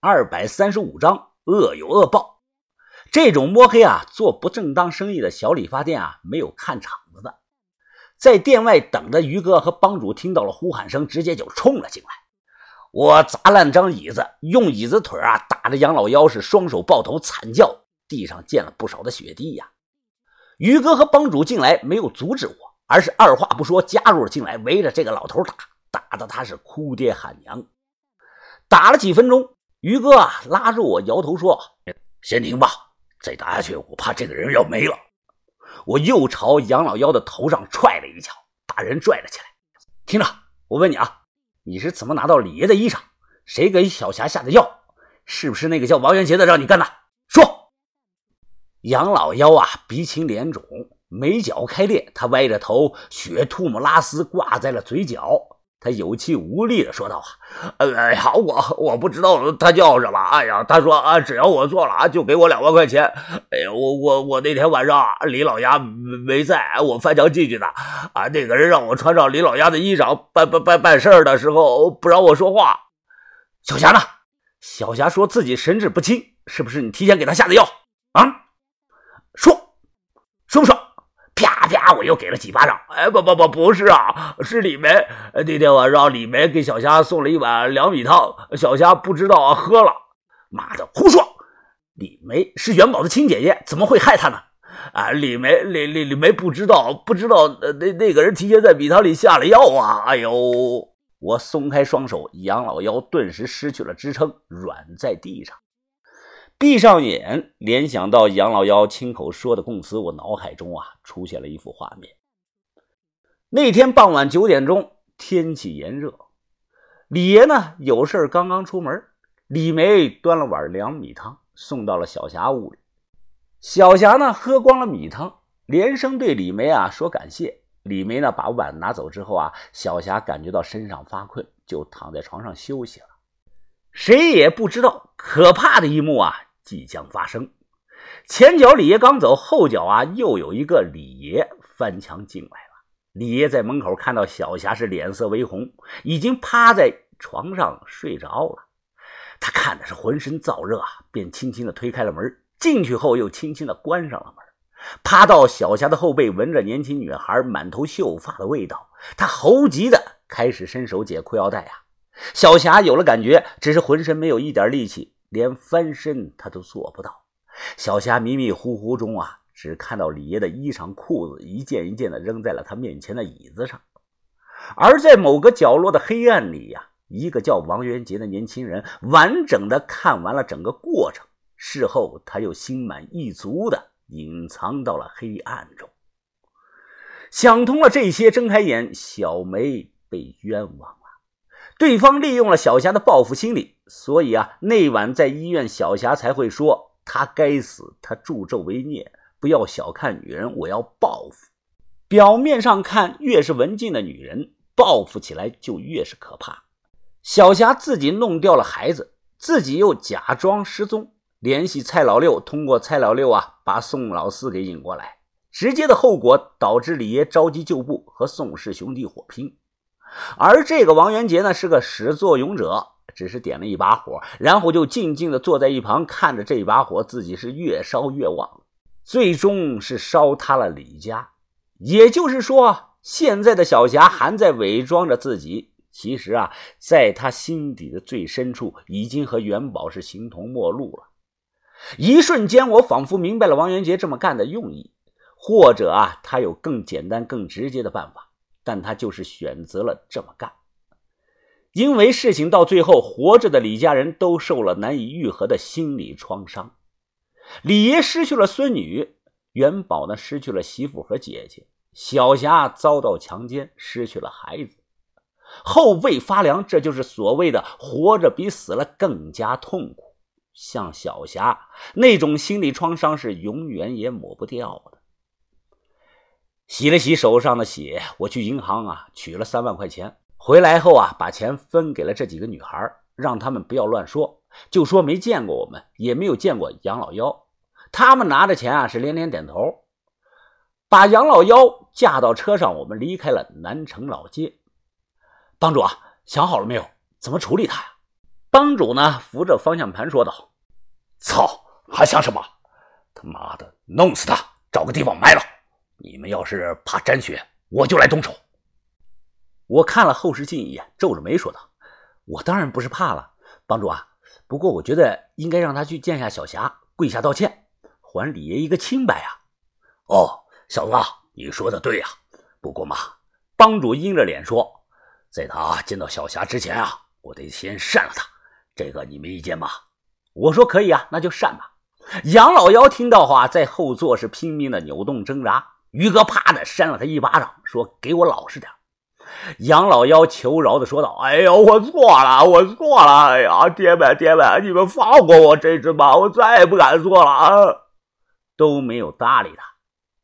二百三十五章，恶有恶报。这种摸黑啊做不正当生意的小理发店啊，没有看场子的。在店外等的于哥和帮主听到了呼喊声，直接就冲了进来。我砸烂张椅子，用椅子腿啊打着杨老妖，是双手抱头惨叫，地上溅了不少的血滴呀。于哥和帮主进来没有阻止我，而是二话不说加入了进来，围着这个老头打，打的他是哭爹喊娘。打了几分钟，于哥啊拉住我，摇头说：“先停吧，再打下去我怕这个人要没了。”我又朝杨老妖的头上踹了一脚，把人拽了起来。听着，我问你啊，你是怎么拿到李爷的衣裳？谁给小霞下的药？是不是那个叫王元杰的让你干的？说。杨老妖啊，鼻青脸肿，眉角开裂，他歪着头，血吐沫拉丝挂在了嘴角。他有气无力的说道：“啊，哎呀，我我不知道他叫什么。哎呀，他说啊，只要我做了啊，就给我两万块钱。哎呀，我我我那天晚上李老鸭没在，我翻墙进去的。啊，那个人让我穿上李老鸭的衣裳办办办办事儿的时候，不让我说话。小霞呢？小霞说自己神志不清，是不是你提前给他下的药啊？说？”我又给了几巴掌。哎，不不不，不是啊，是李梅。那天晚上，李梅给小霞送了一碗凉米汤，小霞不知道啊，喝了。妈的，胡说！李梅是元宝的亲姐姐，怎么会害他呢？啊，李梅，李李李梅不知道，不知道那那个人提前在米汤里下了药啊！哎呦！我松开双手，杨老妖顿时失去了支撑，软在地上。闭上眼，联想到杨老幺亲口说的供词，我脑海中啊出现了一幅画面。那天傍晚九点钟，天气炎热，李爷呢有事刚刚出门，李梅端了碗凉米汤送到了小霞屋里。小霞呢喝光了米汤，连声对李梅啊说感谢。李梅呢把碗拿走之后啊，小霞感觉到身上发困，就躺在床上休息了。谁也不知道可怕的一幕啊！即将发生，前脚李爷刚走，后脚啊又有一个李爷翻墙进来了。李爷在门口看到小霞是脸色微红，已经趴在床上睡着了。他看的是浑身燥热啊，便轻轻的推开了门，进去后又轻轻的关上了门，趴到小霞的后背，闻着年轻女孩满头秀发的味道，他猴急的开始伸手解裤腰带啊。小霞有了感觉，只是浑身没有一点力气。连翻身他都做不到，小霞迷迷糊糊中啊，只看到李爷的衣裳裤子一件一件的扔在了他面前的椅子上，而在某个角落的黑暗里呀，一个叫王元杰的年轻人完整的看完了整个过程，事后他又心满意足的隐藏到了黑暗中。想通了这些，睁开眼，小梅被冤枉。对方利用了小霞的报复心理，所以啊，那晚在医院，小霞才会说：“他该死，他助纣为虐。”不要小看女人，我要报复。表面上看，越是文静的女人，报复起来就越是可怕。小霞自己弄掉了孩子，自己又假装失踪，联系蔡老六，通过蔡老六啊，把宋老四给引过来。直接的后果导致李爷着急救部，和宋氏兄弟火拼。而这个王元杰呢，是个始作俑者，只是点了一把火，然后就静静的坐在一旁，看着这把火自己是越烧越旺，最终是烧塌了李家。也就是说，现在的小霞还在伪装着自己，其实啊，在他心底的最深处，已经和元宝是形同陌路了。一瞬间，我仿佛明白了王元杰这么干的用意，或者啊，他有更简单、更直接的办法。但他就是选择了这么干，因为事情到最后，活着的李家人都受了难以愈合的心理创伤。李爷失去了孙女，元宝呢失去了媳妇和姐姐，小霞遭到强奸，失去了孩子，后背发凉，这就是所谓的活着比死了更加痛苦。像小霞那种心理创伤是永远也抹不掉的。洗了洗手上的血，我去银行啊取了三万块钱。回来后啊，把钱分给了这几个女孩，让他们不要乱说，就说没见过我们，也没有见过杨老幺。他们拿着钱啊，是连连点头。把杨老幺架到车上，我们离开了南城老街。帮主啊，想好了没有？怎么处理他呀？帮主呢，扶着方向盘说道：“操，还想什么？他妈的，弄死他，找个地方埋了。你们要是怕沾血，我就来动手。”我看了后视镜一眼，皱着眉说道：“我当然不是怕了，帮主啊。不过我觉得应该让他去见下小霞，跪下道歉，还李爷一个清白啊。”哦，小子，你说的对呀。不过嘛，帮主阴着脸说：“在他见到小霞之前啊，我得先扇了他。这个你没意见吧？”我说：“可以啊，那就扇吧。”杨老妖听到话，在后座是拼命的扭动挣扎。于哥啪的扇了他一巴掌，说：“给我老实点。”杨老妖求饶的说道：“哎呦，我错了，我错了！哎呀，爹们，爹们，你们放过我这只吧，我再也不敢做了。”啊！都没有搭理他。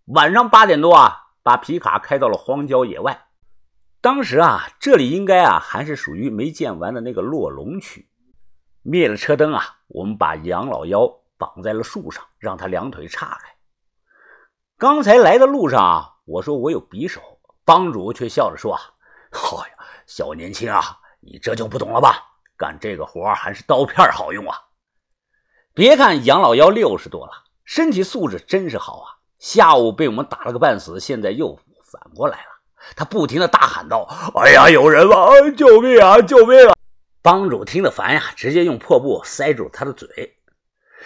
晚上八点多啊，把皮卡开到了荒郊野外。当时啊，这里应该啊还是属于没建完的那个落龙区。灭了车灯啊，我们把杨老妖绑在了树上，让他两腿岔开。刚才来的路上啊，我说我有匕首，帮主却笑着说啊。好呀，小年轻啊，你这就不懂了吧？干这个活还是刀片好用啊！别看杨老幺六十多了，身体素质真是好啊。下午被我们打了个半死，现在又反过来了。他不停的大喊道：“哎呀，有人了？救命啊！救命啊！”帮主听得烦呀，直接用破布塞住他的嘴。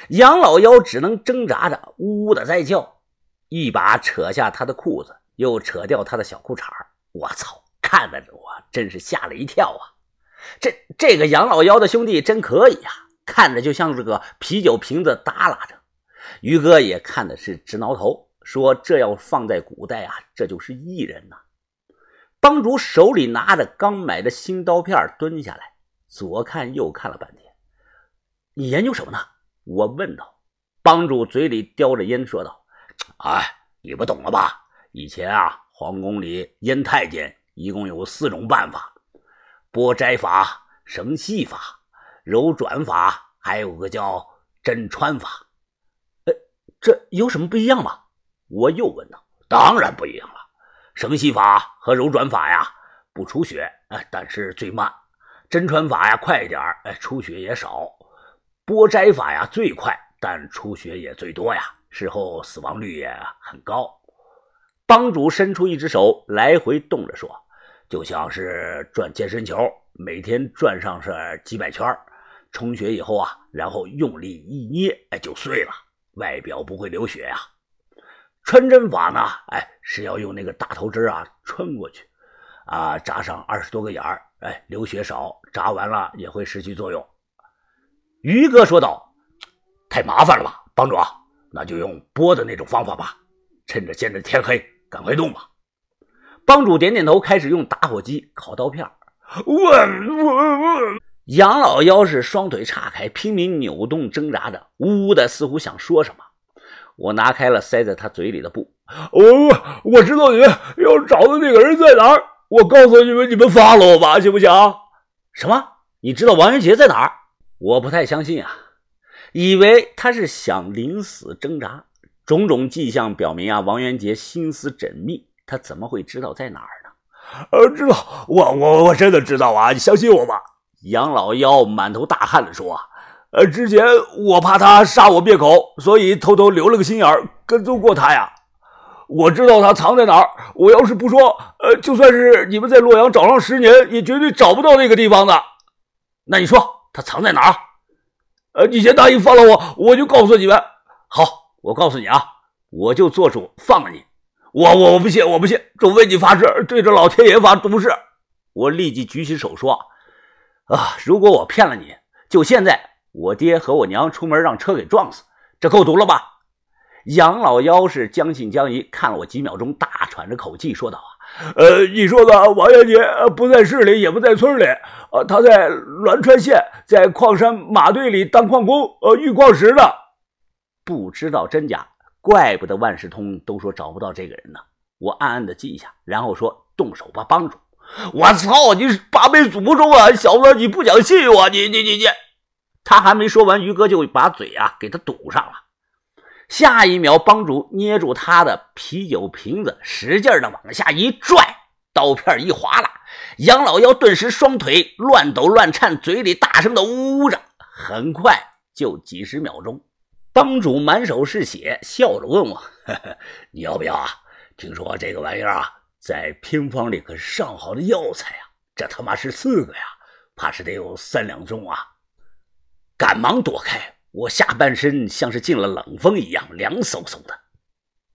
杨老幺只能挣扎着，呜呜的在叫，一把扯下他的裤子，又扯掉他的小裤衩我操！看着我真是吓了一跳啊！这这个杨老妖的兄弟真可以呀，看着就像是个啤酒瓶子耷拉着。于哥也看的是直挠头，说这要放在古代啊，这就是艺人呐。帮主手里拿着刚买的新刀片，蹲下来左看右看了半天。你研究什么呢？我问道。帮主嘴里叼着烟说道：“哎，你不懂了吧？以前啊，皇宫里阉太监。”一共有四种办法：拨斋法、绳系法、柔转法，还有个叫针穿法。呃，这有什么不一样吗？我又问道。当然不一样了。绳系法和柔转法呀，不出血，但是最慢；针穿法呀，快一点，哎，出血也少；拨斋法呀，最快，但出血也最多呀，事后死亡率也很高。帮主伸出一只手，来回动着说。就像是转健身球，每天转上是几百圈充血以后啊，然后用力一捏，哎，就碎了，外表不会流血呀。穿针法呢，哎，是要用那个大头针啊穿过去，啊，扎上二十多个眼儿，哎，流血少，扎完了也会失去作用。于哥说道：“太麻烦了吧，帮主，那就用剥的那种方法吧，趁着现在天黑，赶快动吧。”帮主点点头，开始用打火机烤刀片。杨老妖是双腿岔开，拼命扭动挣扎着，呜呜的，似乎想说什么。我拿开了塞在他嘴里的布。我我知道你们要找的那个人在哪儿，我告诉你们，你们发了我吧，行不行？什么？你知道王元杰在哪儿？我不太相信啊，以为他是想临死挣扎。种种迹象表明啊，王元杰心思缜密。他怎么会知道在哪儿呢？呃，知道，我我我真的知道啊！你相信我吧。杨老妖满头大汗地说：“呃，之前我怕他杀我灭口，所以偷偷留了个心眼儿，跟踪过他呀。我知道他藏在哪儿。我要是不说，呃，就算是你们在洛阳找上十年，也绝对找不到那个地方的。那你说他藏在哪儿？呃，你先答应放了我，我就告诉你们。好，我告诉你啊，我就做主放了你。”我我我不信，我不信！准为你发誓，对着老天爷发毒誓！我立即举起手说：“啊，如果我骗了你，就现在，我爹和我娘出门让车给撞死，这够毒了吧？”杨老幺是将信将疑，看了我几秒钟，大喘着口气说道：“啊，呃，你说的王元杰不在市里，也不在村里，呃，他在栾川县，在矿山马队里当矿工，呃，运矿石的，不知道真假。”怪不得万事通都说找不到这个人呢。我暗暗的记下，然后说：“动手吧，帮主！”我操，你八辈祖宗啊，小子，你不讲信用啊！你你你你！他还没说完，于哥就把嘴啊给他堵上了。下一秒，帮主捏住他的啤酒瓶子，使劲的往下一拽，刀片一划拉，杨老妖顿时双腿乱抖乱颤，嘴里大声的呜呜着。很快就几十秒钟，帮主满手是血，笑着问我：“ 你要不要啊？听说这个玩意儿啊，在偏方里可是上好的药材啊！这他妈是四个呀，怕是得有三两重啊！”赶忙躲开，我下半身像是进了冷风一样凉飕飕的。